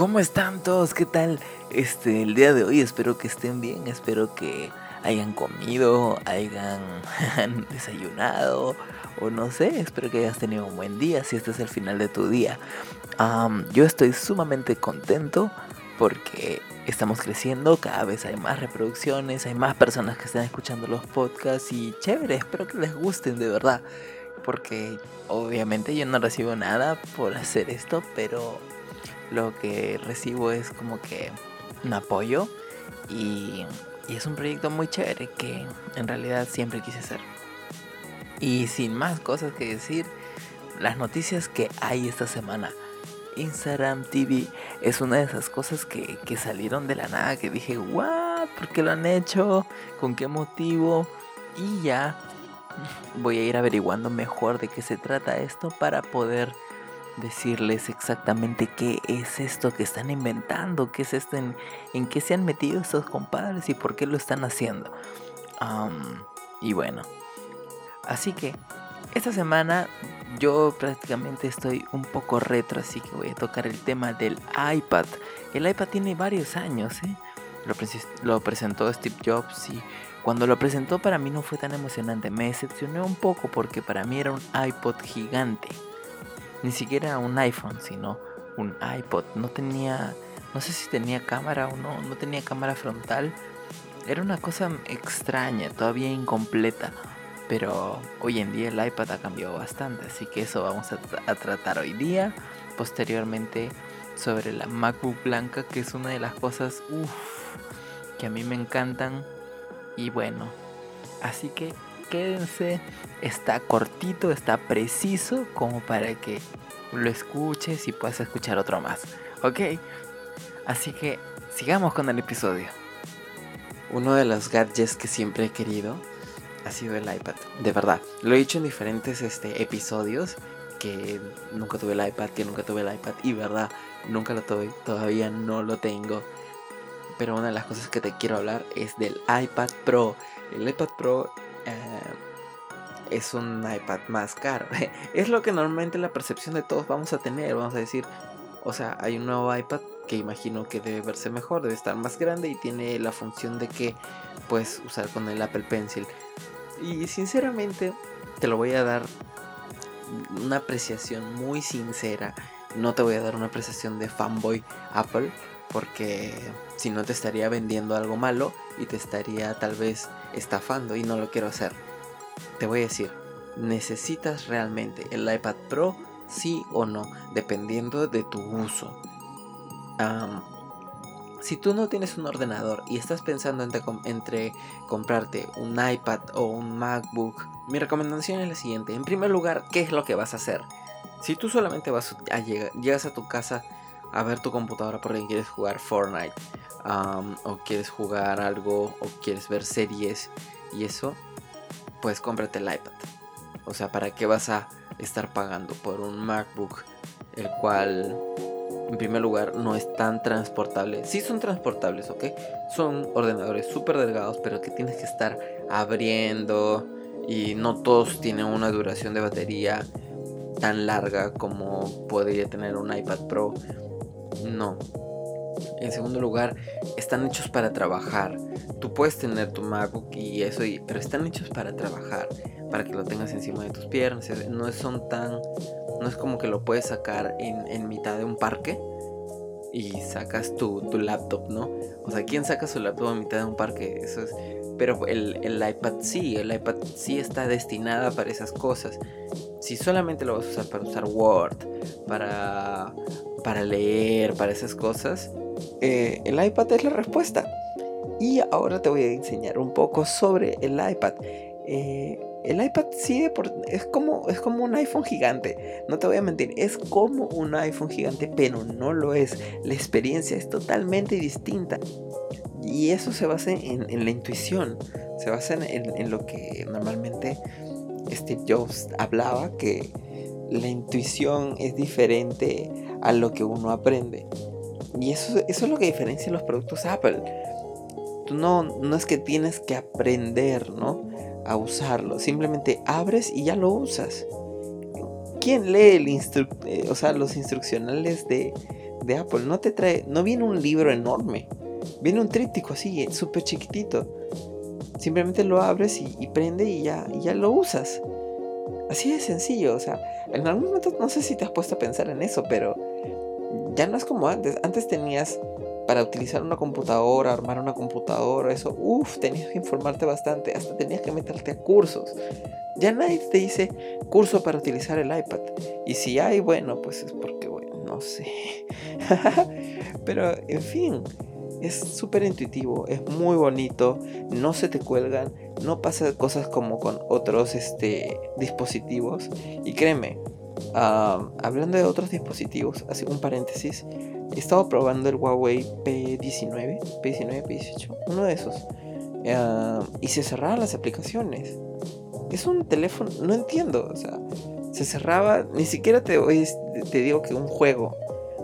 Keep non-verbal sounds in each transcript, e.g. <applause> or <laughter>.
¿Cómo están todos? ¿Qué tal? Este, el día de hoy espero que estén bien, espero que hayan comido, hayan <laughs> desayunado o no sé, espero que hayas tenido un buen día si este es el final de tu día. yo estoy sumamente contento porque estamos creciendo, cada vez hay más reproducciones, hay más personas que están escuchando los podcasts y chévere, espero que les gusten de verdad. Porque obviamente yo no recibo nada por hacer esto, pero lo que recibo es como que un apoyo y, es un proyecto muy chévere que en realidad siempre quise hacer. Y sin más cosas que decir, las noticias que hay esta semana. Instagram TV es una de esas cosas que, que salieron de la nada, que dije, ¿what? ¿Por qué lo han hecho? ¿Con qué motivo? Y ya voy a ir averiguando mejor de qué se trata esto para poder decirles exactamente qué es esto que están inventando, qué es esto, en, qué se han metido estos compadres y por qué lo están haciendo. y bueno, así que esta semana yo prácticamente estoy un poco retro, así que voy a tocar el tema del iPad. El iPad tiene varios años, ¿eh? Lo, lo presentó Steve Jobs y cuando lo presentó para mí no fue tan emocionante. Me decepcioné un poco porque para mí era un iPod gigante ni siquiera un iPhone, sino un iPod. No tenía, no sé si tenía cámara o no, no tenía cámara frontal. Era una cosa extraña, todavía incompleta. Pero hoy en día el iPad ha cambiado bastante, así que eso vamos a, tratar hoy día. Posteriormente sobre la MacBook blanca, que es una de las cosas que a mí me encantan. Y bueno, así que quédense. Está cortito, está preciso como para que lo escuches y puedas escuchar otro más. ¿Ok? Así que sigamos con el episodio. Uno de los gadgets que siempre he querido ha sido el iPad. De verdad. Lo he dicho en diferentes este, episodios que nunca tuve el iPad, que nunca tuve el iPad. Y verdad, nunca lo tuve. Todavía no lo tengo. Pero una de las cosas que te quiero hablar es del iPad Pro. El iPad Pro eh, es un iPad más caro. <laughs> es lo que normalmente la percepción de todos vamos a tener. Vamos a decir, o sea, hay un nuevo iPad que imagino que debe verse mejor, debe estar más grande y tiene la función de que puedes usar con el Apple Pencil. Y sinceramente te lo voy a dar una apreciación muy sincera. No te voy a dar una apreciación de fanboy Apple porque si no te estaría vendiendo algo malo y te estaría tal vez estafando y no lo quiero hacer. Te voy a decir, ¿necesitas realmente el iPad Pro? Sí o no, dependiendo de tu uso. si tú no tienes un ordenador y estás pensando entre, entre, comprarte un iPad o un MacBook, mi recomendación es la siguiente. En primer lugar, ¿qué es lo que vas a hacer? Si tú solamente vas a llegar, llegas a tu casa a ver tu computadora porque quieres jugar Fortnite o quieres jugar algo o quieres ver series y eso, pues cómprate el iPad. O sea, ¿para qué vas a estar pagando por un MacBook el cual en primer lugar no es tan transportable? Sí son transportables, ¿ok? Son ordenadores súper delgados pero que tienes que estar abriendo y no todos tienen una duración de batería tan larga como podría tener un iPad Pro no. En segundo lugar, están hechos para trabajar. Tú puedes tener tu MacBook y eso, pero están hechos para trabajar, para que lo tengas encima de tus piernas. No son tan, no es como que lo puedes sacar en, mitad de un parque y sacas tu, tu, laptop, ¿no? O sea, ¿quién saca su laptop en mitad de un parque? Eso es. Pero el, el iPad sí, el iPad sí está destinada para esas cosas. Si solamente lo vas a usar para usar Word, para para leer, para esas cosas, eh, el iPad es la respuesta. Y ahora te voy a enseñar un poco sobre el iPad. Eh, el iPad sí es como, es como un iPhone gigante. No te voy a mentir, es como un iPhone gigante, pero no lo es. La experiencia es totalmente distinta. Y eso se basa en, la intuición. Se basa en, en, lo que normalmente Steve Jobs hablaba, que la intuición es diferente a lo que uno aprende. Y eso, eso es lo que diferencia los productos Apple. Tú no, no es que tienes que aprender, ¿no? A usarlo. Simplemente abres y ya lo usas. ¿Quién lee eh, los instruccionales de, Apple no te trae, no viene un libro enorme, viene un tríptico así, súper chiquitito. Simplemente lo abres y, prende y ya, ya lo usas. Así de sencillo, o sea, en algún momento no sé si te has puesto a pensar en eso, pero ya no es como antes. Antes tenías para utilizar una computadora, armar una computadora, eso, uff, tenías que informarte bastante, hasta tenías que meterte a cursos. Ya nadie te dice curso para utilizar el iPad. Y si hay, bueno, pues es porque, bueno, no sé. <laughs> Pero, en fin, es súper intuitivo, es muy bonito, no se te cuelgan, no pasa cosas como con otros este, dispositivos. Y créeme, hablando de otros dispositivos, así un paréntesis, he estado probando el Huawei P19, P19, P18, uno de esos. y se cerraban las aplicaciones. Es un teléfono, no entiendo, o sea, se cerraba, ni siquiera te, te digo que un juego,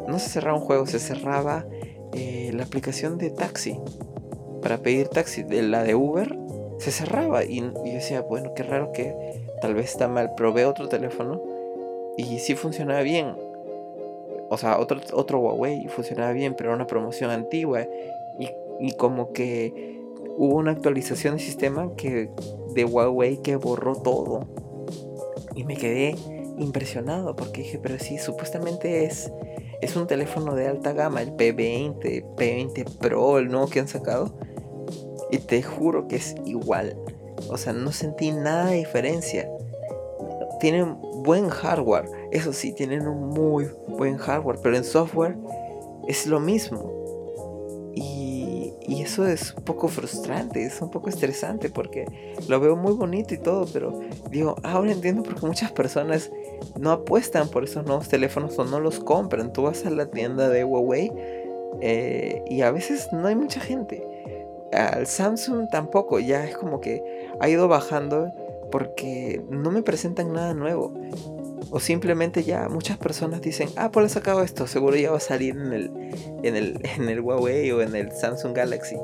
no se cerraba un juego, se cerraba eh, la aplicación de taxi para pedir taxi, de la de Uber, se cerraba y, yo decía, bueno, qué raro que tal vez está mal, probé otro teléfono y sí funcionaba bien. O sea, otro, otro Huawei funcionaba bien, pero era una promoción antigua. Y, y como que hubo una actualización de sistema que de Huawei que borró todo. Y me quedé impresionado porque dije, pero sí, supuestamente es, es un teléfono de alta gama, el P20, P20 Pro, el nuevo que han sacado. Y te juro que es igual. O sea, no sentí nada de diferencia. Tienen buen hardware. Eso sí, tienen un muy buen hardware. Pero en software es lo mismo. Y, eso es un poco frustrante, es un poco estresante porque lo veo muy bonito y todo, pero digo, ahora entiendo por qué muchas personas no apuestan por esos nuevos teléfonos o no los compran. Tú vas a la tienda de Huawei eh, y a veces no hay mucha gente. Al Samsung tampoco, ya es como que ha ido bajando porque no me presentan nada nuevo. O simplemente ya muchas personas dicen, ah, pues he sacado esto, seguro ya va a salir en el, en el, <laughs> en el Huawei o en el Samsung Galaxy.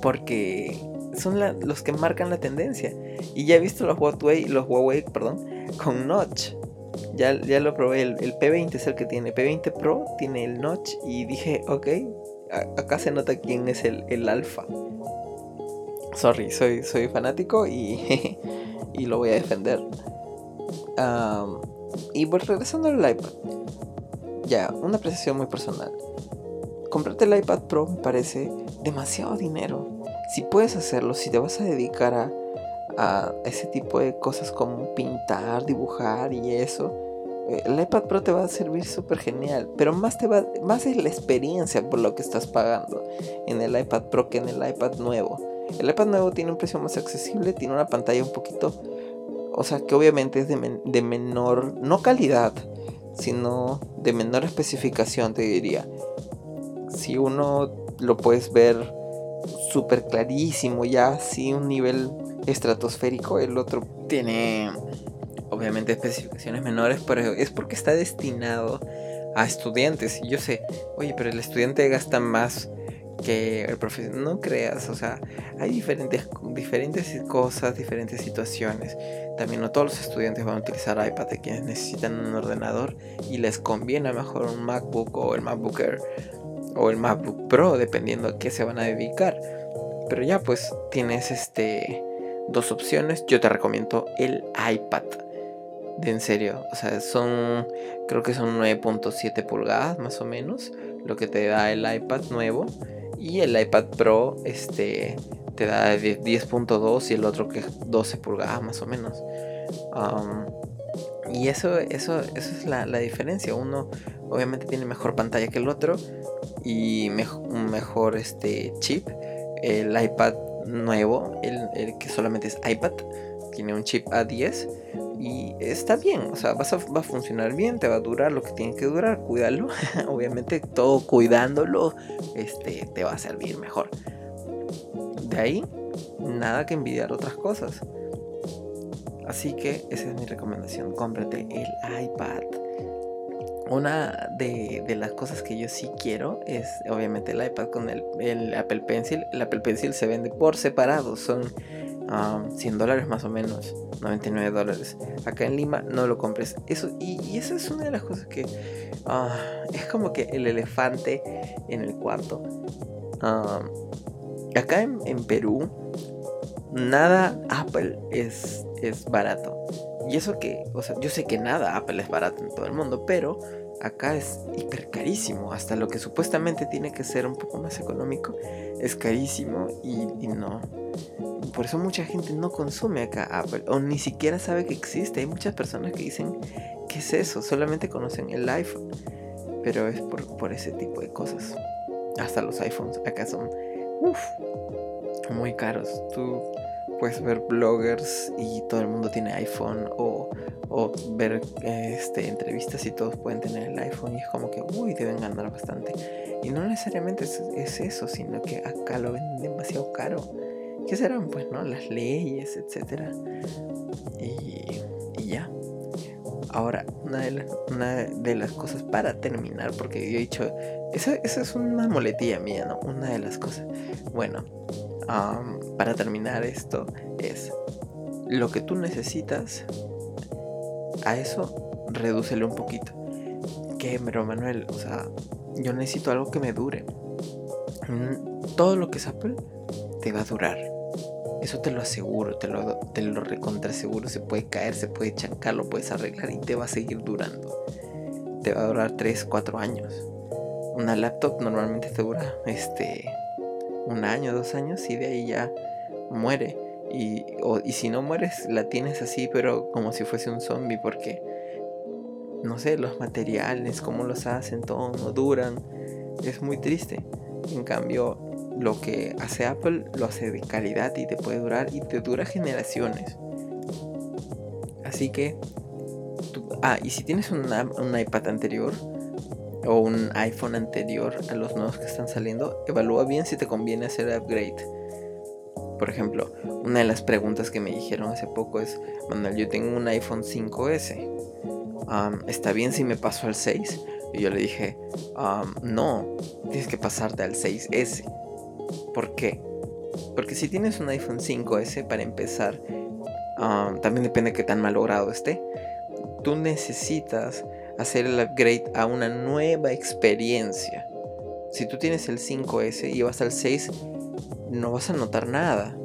Porque son los que marcan la tendencia. Y ya he visto los Huawei, los Huawei perdón, con notch. Ya, ya lo probé, el, el, P20 es el que tiene. P20 Pro tiene el notch y dije, ok, acá se nota quién es el, el alfa. Sorry, soy, soy fanático y, <laughs> y lo voy a defender. Y pues regresando al iPad. Ya, una apreciación muy personal. Comprarte el iPad Pro me parece demasiado dinero. Si puedes hacerlo, si te vas a dedicar a, a ese tipo de cosas como pintar, dibujar y eso, eh, el iPad Pro te va a servir súper genial, pero más, te va, más es la experiencia por lo que estás pagando en el iPad Pro que en el iPad nuevo. El iPad nuevo tiene un precio más accesible, tiene una pantalla un poquito, o sea que obviamente es de, menor, no calidad, sino de menor especificación, te diría. Si uno lo puedes ver súper clarísimo, ya así un nivel estratosférico, el otro tiene obviamente especificaciones menores, pero es porque está destinado a estudiantes. Y yo sé, oye, pero el estudiante gasta más que el profesor. No creas, o sea, hay diferentes, diferentes cosas, diferentes situaciones. También no todos los estudiantes van a utilizar iPad, de quienes necesitan un ordenador y les conviene mejor un MacBook o el MacBook Air o el MacBook Pro, dependiendo a qué se van a dedicar. Pero ya pues tienes este dos opciones. Yo te recomiendo el iPad. De en serio, o sea, son creo que son 9.7 pulgadas más o menos lo que te da el iPad nuevo y el iPad Pro este te da 10.2 y el otro que es 12 pulgadas más o menos. y eso, eso, eso es la, diferencia. Uno obviamente tiene mejor pantalla que el otro y un mejor este, chip. El iPad nuevo, el, que solamente es iPad, tiene un chip A10 y está bien, o sea, va a funcionar bien, te va a durar lo que tiene que durar, cuídalo, <laughs> obviamente todo cuidándolo, este, te va a servir mejor. De ahí, nada que envidiar otras cosas. Así que esa es mi recomendación, cómprate el iPad. Una de, las cosas que yo sí quiero es obviamente el iPad con el, Apple Pencil. El Apple Pencil se vende por separado, son 100 dólares más o menos, 99 dólares. Acá en Lima no lo compres. Eso, y, esa es una de las cosas que ah, es como que el elefante en el cuarto. acá en, Perú, nada Apple es, es barato. Y eso que, o sea, yo sé que nada Apple es barato en todo el mundo, pero acá es hiper carísimo. Hasta lo que supuestamente tiene que ser un poco más económico es carísimo y, no. Por eso mucha gente no consume acá Apple o ni siquiera sabe que existe. Hay muchas personas que dicen, ¿qué es eso? Solamente conocen el iPhone. Pero es por, por ese tipo de cosas. Hasta los iPhones acá son muy caros. Tú puedes ver bloggers y todo el mundo tiene iPhone o, ver este, entrevistas y todos pueden tener el iPhone y es como que, uy, deben ganar bastante. Y no necesariamente es, eso, sino que acá lo venden demasiado caro. ¿Qué serán? Pues, ¿no? Las leyes, etcétera. Y, ya. Ahora, una de, las, una de las cosas para terminar, porque yo he dicho, esa, esa es una moletilla mía, ¿no? Una de las cosas. Bueno, para terminar esto es lo que tú necesitas. A eso redúcelo un poquito. Que, pero Manuel, o sea, yo necesito algo que me dure. Mm, todo lo que es Apple te va a durar. Eso te lo aseguro, te lo, te lo recontra seguro. Se puede caer, se puede chancar, lo puedes arreglar y te va a seguir durando. Te va a durar 3, 4 años. Una laptop normalmente te dura este un año, dos años y de ahí ya muere. Y, y si no mueres, la tienes así, pero como si fuese un zombie, porque no sé, los materiales, cómo los hacen, todo no duran. Es muy triste. En cambio, lo que hace Apple lo hace de calidad y te puede durar y te dura generaciones. Así que, ah, y si tienes un iPad anterior, o un iPhone anterior a los nuevos que están saliendo, evalúa bien si te conviene hacer upgrade. Por ejemplo, una de las preguntas que me dijeron hace poco es, Manuel, yo tengo un iPhone 5S. ¿Está bien si me paso al 6? Y yo le dije, no, tienes que pasarte al 6S. ¿Por qué? Porque si tienes un iPhone 5S, para empezar, también depende de qué tan malogrado esté. Tú necesitas hacer el upgrade a una nueva experiencia. Si tú tienes el 5S y vas al 6, no vas a notar nada.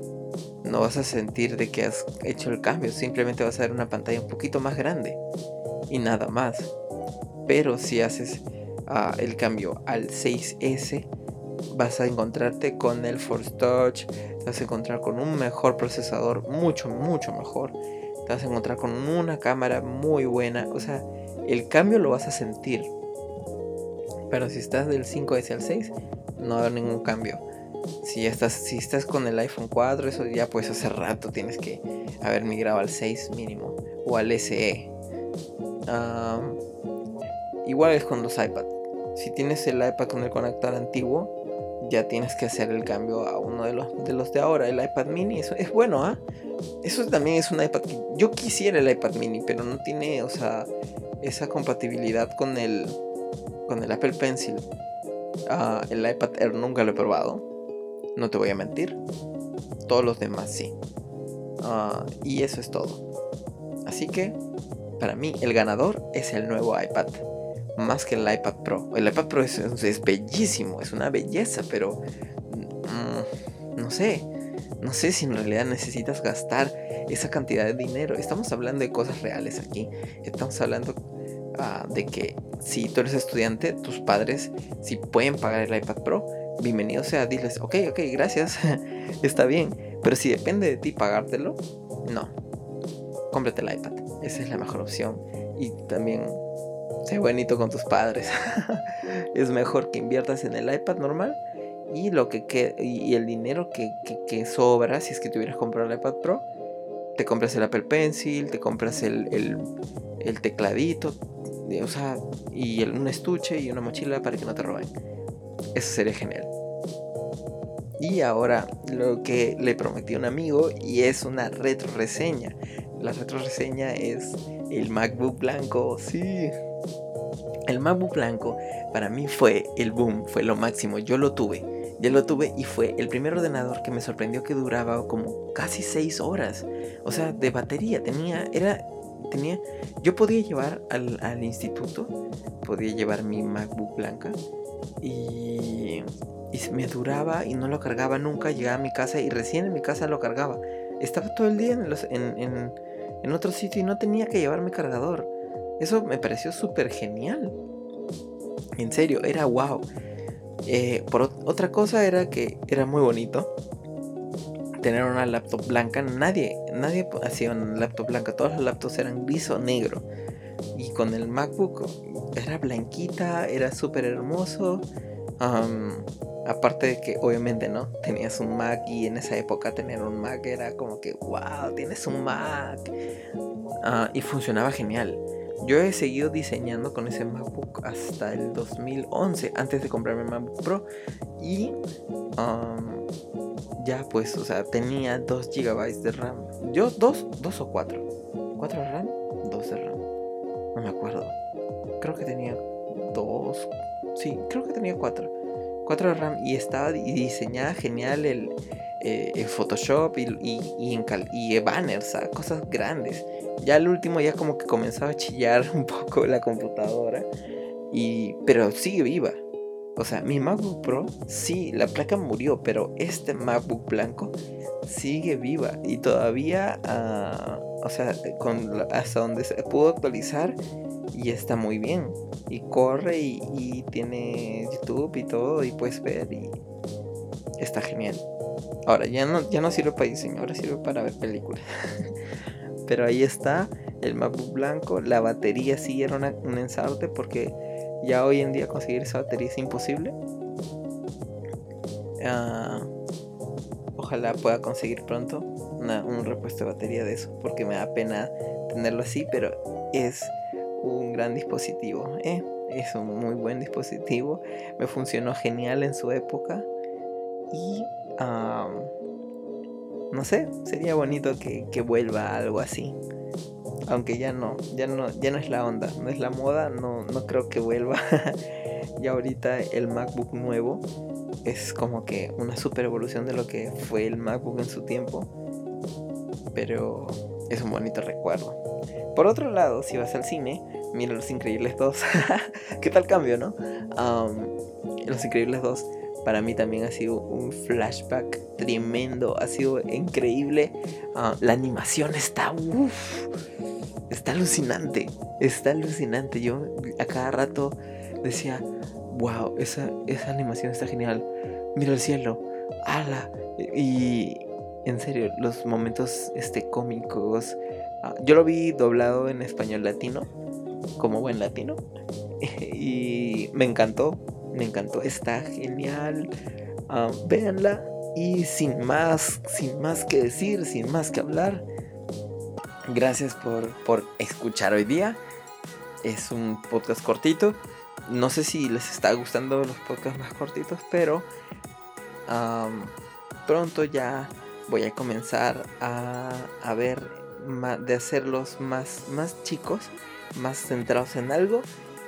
No vas a sentir de que has hecho el cambio. Simplemente vas a ver una pantalla un poquito más grande. Y nada más. Pero si haces ah, el cambio al 6S, vas a encontrarte con el Force Touch. Te vas a encontrar con un mejor procesador. Mucho, mucho mejor. Te vas a encontrar con una cámara muy buena. O sea, el cambio lo vas a sentir. Pero si estás del 5S al 6, no haber ningún cambio. Si estás, si estás con el iPhone 4, eso ya pues hace rato tienes que haber migrado al 6 mínimo. O al SE. igual es con los iPad. Si tienes el iPad con el conector antiguo, ya tienes que hacer el cambio a uno de los de, los de ahora. El iPad mini eso es bueno, ¿ah? Eso también es un iPad que yo quisiera el iPad mini, pero no tiene, o sea, esa compatibilidad con el, con el Apple Pencil. Ah, el iPad Air nunca lo he probado. No te voy a mentir. Todos los demás sí. Ah, y eso es todo. Así que, para mí, el ganador es el nuevo iPad. Más que el iPad Pro. El iPad Pro es, bellísimo, es una belleza, pero... Mm, no sé. No sé si en realidad necesitas gastar esa cantidad de dinero. Estamos hablando de cosas reales aquí. Estamos hablando ah, de que si tú eres estudiante, tus padres, si pueden pagar el iPad Pro, bienvenido sea, diles, ok, ok, gracias, <laughs> está bien. Pero si depende de ti pagártelo, no. Cómprate el iPad. Esa es la mejor opción. Y también sé bonito con tus padres. <laughs> es mejor que inviertas en el iPad normal y lo que, y el dinero que, que, sobra si es que tuvieras comprado el iPad Pro te compras el Apple Pencil, te compras el, el, tecladito, o sea, y un estuche y una mochila para que no te roben. Eso sería genial. Y ahora lo que le prometí a un amigo y es una retro reseña. La retro reseña es el MacBook blanco, sí. El MacBook blanco para mí fue el boom, fue lo máximo. Yo lo tuve, ya lo tuve y fue el primer ordenador que me sorprendió que duraba como casi 6 horas. O sea, de batería tenía, era, tenía, yo podía llevar al, al instituto, podía llevar mi MacBook blanca y, y me duraba y no lo cargaba nunca. Llegaba a mi casa y recién en mi casa lo cargaba. Estaba todo el día en, en, en, en otro sitio y no tenía que llevarme cargador. Eso me pareció súper genial. En serio, era wow. Eh, por otra cosa era que era muy bonito tener una laptop blanca. Nadie, nadie hacía una laptop blanca. Todos los laptops eran gris o negro. Y con el MacBook era blanquita, era súper hermoso. aparte de que obviamente no, tenías un Mac y en esa época tener un Mac era como que, wow, tienes un Mac. Ah, y funcionaba genial. Yo he seguido diseñando con ese MacBook hasta el 2011, antes de comprarme el MacBook Pro. Y ya pues, o sea, tenía 2 GB de RAM. Yo, 2, 2 o 4. 4 de RAM, 2 de RAM. No me acuerdo. Creo que tenía 2. Sí, creo que tenía 4. 4 de RAM y estaba diseñada genial el, eh, Photoshop y, y, y, y banners, cosas grandes. Ya el último ya como que comenzaba a chillar <laughs> un poco la computadora. Y, pero sigue viva. O sea, mi MacBook Pro, sí, la placa murió, pero este MacBook blanco sigue viva. Y todavía, uh, o sea, con, hasta donde se pudo actualizar y está muy bien. Y corre y tiene YouTube y todo y puedes ver y está genial. Ahora, ya no, ya no sirve para diseño, ahora sirve para ver películas. <laughs> Pero ahí está el MacBook blanco. La batería sí era un ensarte porque ya hoy en día conseguir esa batería es imposible. Ah, ojalá pueda conseguir pronto un repuesto de batería de eso porque me da pena tenerlo así, pero es un gran dispositivo. ¿eh? Es un muy buen dispositivo. Me funcionó genial en su época. Y no sé, sería bonito que, que, vuelva algo así. Aunque ya no, ya no, ya no es la onda, no es la moda, no, no creo que vuelva. <laughs> ya ahorita el MacBook nuevo es como que una super evolución de lo que fue el MacBook en su tiempo. Pero es un bonito recuerdo. Por otro lado, si vas al cine, mira Los Increíbles 2. <laughs> ¿Qué tal cambio, no? Los Increíbles 2 para mí también ha sido un flashback tremendo, ha sido increíble. Ah, la animación está, está alucinante, está alucinante. Yo a cada rato decía, wow, esa, esa animación está genial. Mira el cielo, ala. Y en serio, los momentos este, cómicos. Ah, yo lo vi doblado en español latino, como buen latino. <laughs> y me encantó, me encantó, está genial. Uh, véanla y sin más, sin más que decir, sin más que hablar. Gracias por, por escuchar hoy día. Es un podcast cortito. No sé si les está gustando los podcasts más cortitos, pero pronto ya voy a comenzar a, a ver de hacerlos más, más chicos, más centrados en algo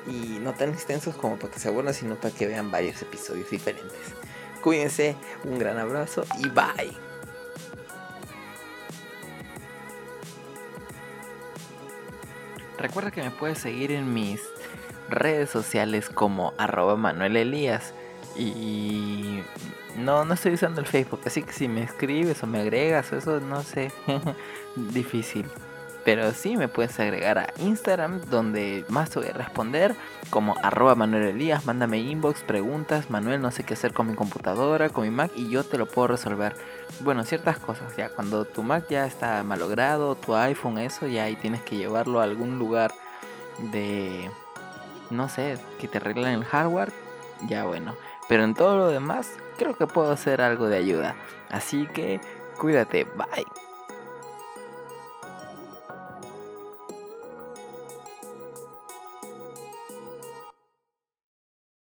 y no tan extensos como para que se aburran, sino para que vean varios episodios diferentes. Cuídense, un gran abrazo y bye. Recuerda que me puedes seguir en mis redes sociales como arroba Manuel Elías. Y no, no estoy usando el Facebook, así que si me escribes o me agregas o eso, no sé, <laughs> difícil. Pero sí me puedes agregar a Instagram, donde más te voy a responder, como arroba Manuel Elías, mándame inbox, preguntas, Manuel, no sé qué hacer con mi computadora, con mi Mac, y yo te lo puedo resolver. Bueno, ciertas cosas, ya cuando tu Mac ya está malogrado, tu iPhone, eso, ya ahí tienes que llevarlo a algún lugar de, no sé, que te arreglen el hardware, ya bueno. Pero en todo lo demás, creo que puedo hacer algo de ayuda. Así que, cuídate, bye.